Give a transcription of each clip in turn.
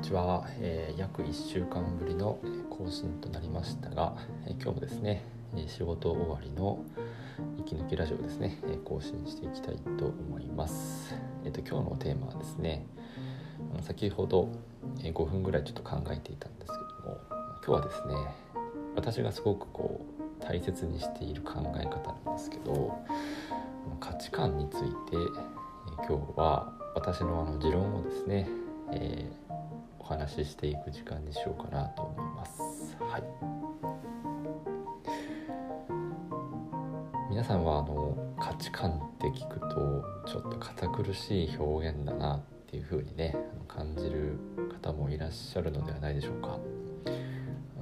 ちは、えー、約1週間ぶりの更新となりましたが、えー、今日もですね仕事終わりの息抜きラジオですね更新していきたいと思います、えーと、今日のテーマはですね先ほど5分ぐらいちょっと考えていたんですけども今日はですね私がすごくこう大切にしている考え方なんですけど価値観について今日は私のあの持論をですね、えー、お話ししていく時間にしようかなと思います。はい、皆さんはあの価値観って聞くとちょっと堅苦しい表現だなっていう風にね感じる方もいらっしゃるのではないでしょうか。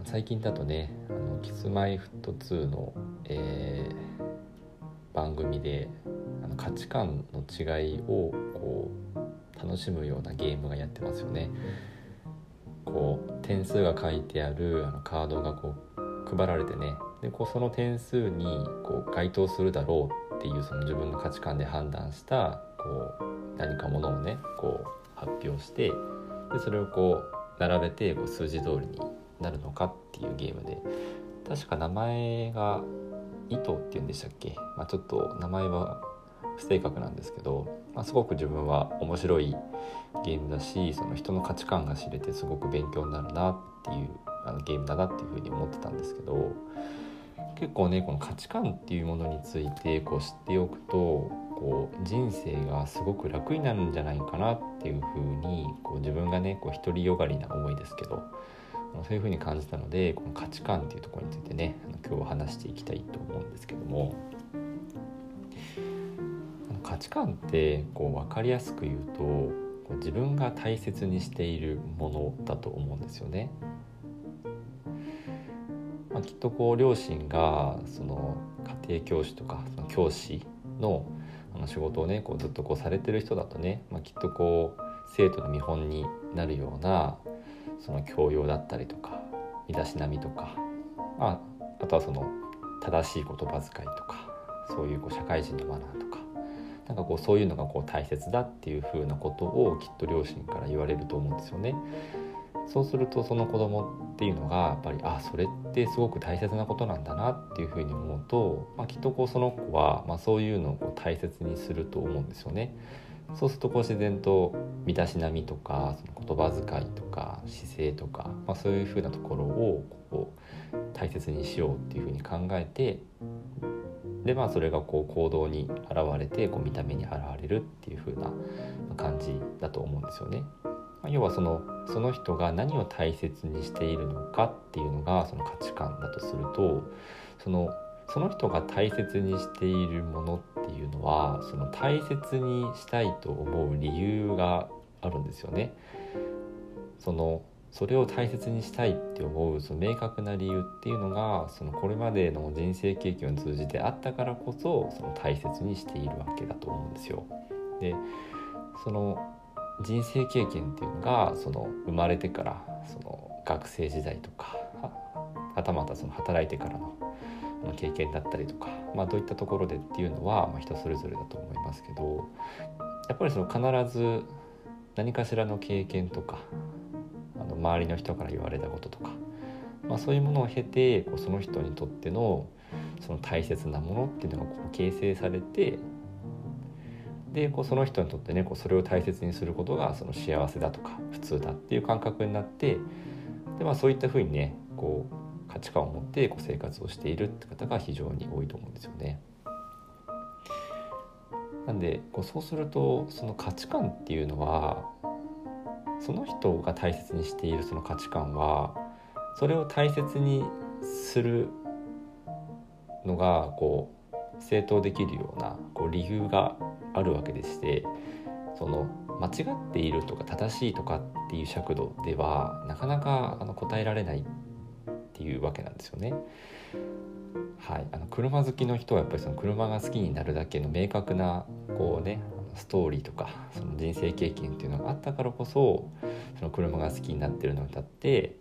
最近だとね「あのキスマイフット2の」えー、番組であの価値観の違いをこう楽しむようなゲームがやってますよね。こう点数が書いてあるあのカードがこう配られてね。でこうその点数にこう該当するだろうっていうその自分の価値観で判断したこう何かものをねこう発表してでそれをこう並べてこう数字通りになるのかっていうゲームで。確か名前が糸っていうんでしたっけ、まあ、ちょっと名前は不正確なんですけど、まあ、すごく自分は面白いゲームだしその人の価値観が知れてすごく勉強になるなっていうあのゲームだなっていうふうに思ってたんですけど結構ねこの価値観っていうものについてこう知っておくとこう人生がすごく楽になるんじゃないかなっていうふうにこう自分がねこう独りよがりな思いですけどそういうふうに感じたのでこの価値観っていうところについてね今日は話していきたいと思うんですけども価値観ってこう分かりやすく言うと自分が大切にしているものだと思うんですよね。まあ、きっとこう両親がその家庭教師とかその教師のあの仕事をねこうずっとこうされてる人だとね、まあ、きっとこう生徒の見本になるようなその教養だったりとか身だしなみとか、まあ、あとはその正しい言葉遣いとかそういうこう社会人のマナーとかなんかこうそういうのがこう大切だっていうふうなことをきっと両親から言われると思うんですよね。そうするとその子供っていうのがやっぱりあそれってすごく大切なことなんだなっていうふうに思うと、まあ、きっとこうその子は、まあ、そういうのをこう大切にすると思うんですよね。そうするとこう自然と身だしなみとかその言葉遣いとか姿勢とか、まあ、そういうふうなところをこう大切にしようっていうふうに考えてでまあそれがこう行動に現れてこう見た目に現れるっていう風な感じだと思うんですよね。ま要はそのその人が何を大切にしているのかっていうのがその価値観だとするとそのその人が大切にしているものっていうのはその大切にしたいと思う理由があるんですよね。そのそれを大切にしたいって思うその明確な理由っていうのがそのこれまでの人生経験を通じてあったからこそその大切にしているわけだと思うんですよ。でその人生経験っていうのがその生まれてからその学生時代とかはたまたその働いてからの経験だったりとか、まあ、どういったところでっていうのは、まあ、人それぞれだと思いますけどやっぱりその必ず何かしらの経験とかの周りの人から言われたこととか、まあ、そういうものを経てこうその人にとってのその大切なものっていうのがこう形成されてでこうその人にとってねこうそれを大切にすることがその幸せだとか普通だっていう感覚になってで、まあ、そういったふうにねこう価値観を持ってこう生活をしているって方が非常に多いと思うんですよね。なんでこうそうするとその価値観っていうのはその人が大切にしているその価値観はそれを大切にするのがこう正当できるようなこう理由があるわけでしてその間違っているとか正しいとかっていう尺度ではなかなかあの答えられないっていうわけなんですよね。はい、あの車好きの人はやっぱりその車が好きになるだけの明確なこうねストーリーとかその人生経験っていうのがあったからこそその車が好きになってるのに立って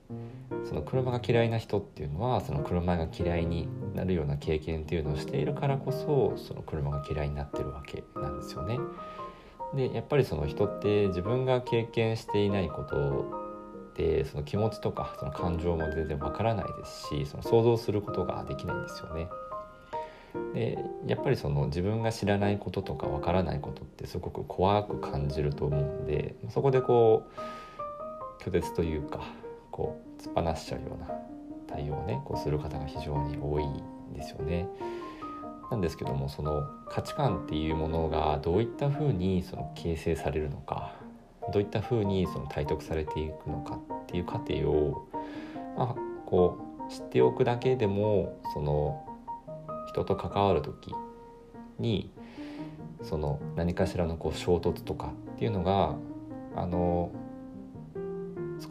その車が嫌いな人っていうのはその車が嫌いになるような経験っていうのをしているからこそその車が嫌いになってるわけなんですよね。でやっぱりその人って自分が経験していないことてその気持ちとかその感情も全然わからないですしその想像することができないんですよね。でやっぱりその自分が知らないこととかわからないことってすごく怖く感じると思うんでそこでこう拒絶というかこう突っ放しちゃうような対応をねこうする方が非常に多いんですよね。なんですけどもその価値観っていうものがどういったふうにその形成されるのかどういったふうにその体得されていくのかっていう過程を、まあ、こう知っておくだけでもその人と関わる時にその何かしらのこう衝突とかっていうのがあの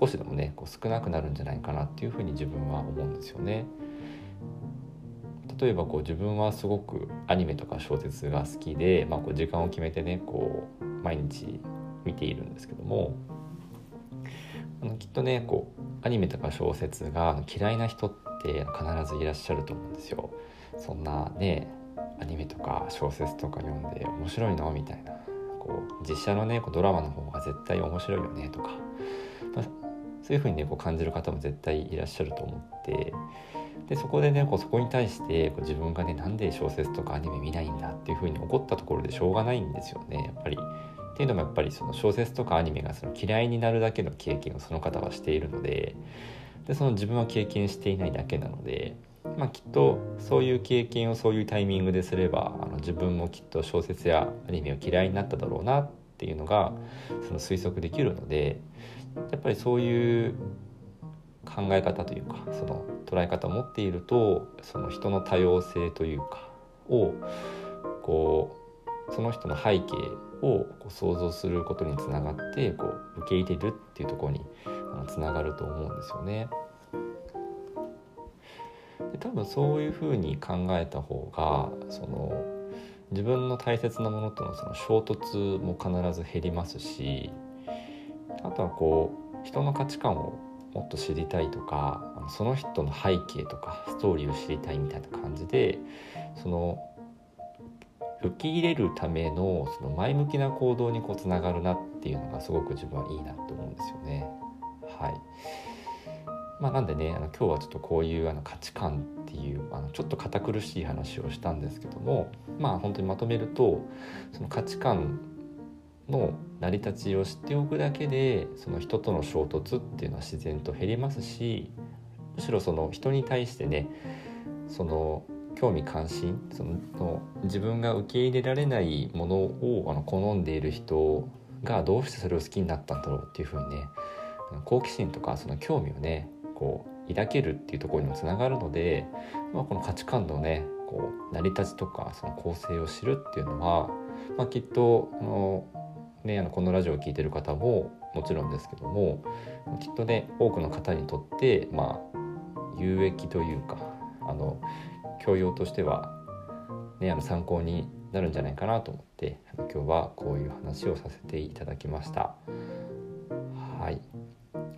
少しでもねこう少なくなるんじゃないかなっていうふうに自分は思うんですよね。例えばこう自分はすごくアニメとか小説が好きで、まあ、こう時間を決めてねこう毎日見ているんですけどもあのきっとねこうアニメとか小説が嫌いな人って必ずいらっしゃると思うんですよ。そんなねアニメとか小説とか読んで面白いの？みたいな。こう実写のねこうドラマの方が絶対面白いよねとか、まあ、そういうふうにねこう感じる方も絶対いらっしゃると思って。でそこでねこうそこに対してこう自分がねなんで小説とかアニメ見ないんだ？っていうふうに怒ったところでしょうがないんですよねやっぱり。っていうのもやっぱりその小説とかアニメがその嫌いになるだけの経験をその方はしているので。でその自分は経験していないだけなので、まあ、きっとそういう経験をそういうタイミングですればあの自分もきっと小説やアニメを嫌いになっただろうなっていうのがその推測できるのでやっぱりそういう考え方というかその捉え方を持っているとその人の多様性というかをこうその人の背景をこう想像することにつながってこう受け入れるっていうところにつながると思うんですよね。で多分そういうふうに考えた方がその自分の大切なものとのその衝突も必ず減りますしあとはこう人の価値観をもっと知りたいとかその人の背景とかストーリーを知りたいみたいな感じでその受け入れるためのその前向きな行動にこうつながるなっていうのがすごく自分はいいなと思うんですよね。はいまあ、なんでねあの今日はちょっとこういうあの価値観っていうあのちょっと堅苦しい話をしたんですけどもまあ本当にまとめるとその価値観の成り立ちを知っておくだけでその人との衝突っていうのは自然と減りますしむしろその人に対してねその興味関心その自分が受け入れられないものをあの好んでいる人がどうしてそれを好きになったんだろうっていうふうにね好奇心とかその興味をねこう抱けるっていうところにもつながるので、まあ、この価値観のねこう成り立ちとかその構成を知るっていうのは、まあ、きっとあの、ね、あのこのラジオを聴いてる方ももちろんですけどもきっとね多くの方にとってまあ有益というかあの教養としては、ね、あの参考になるんじゃないかなと思って今日はこういう話をさせていただきました。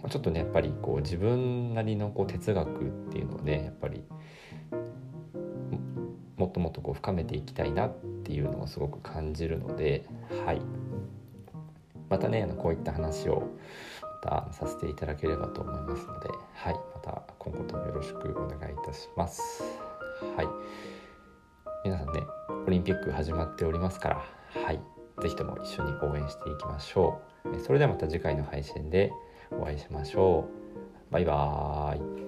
ちょっとねやっぱりこう自分なりのこう哲学っていうのをねやっぱりもっともっとこう深めていきたいなっていうのをすごく感じるので、はい、またねあのこういった話をまたさせていただければと思いますので、はい、また今後ともよろしくお願いいたします。はい、皆さんねオリンピック始まっておりますから、はい、是非とも一緒に応援していきましょう。それではまた次回の配信でお会いしましょう。バイバーイ。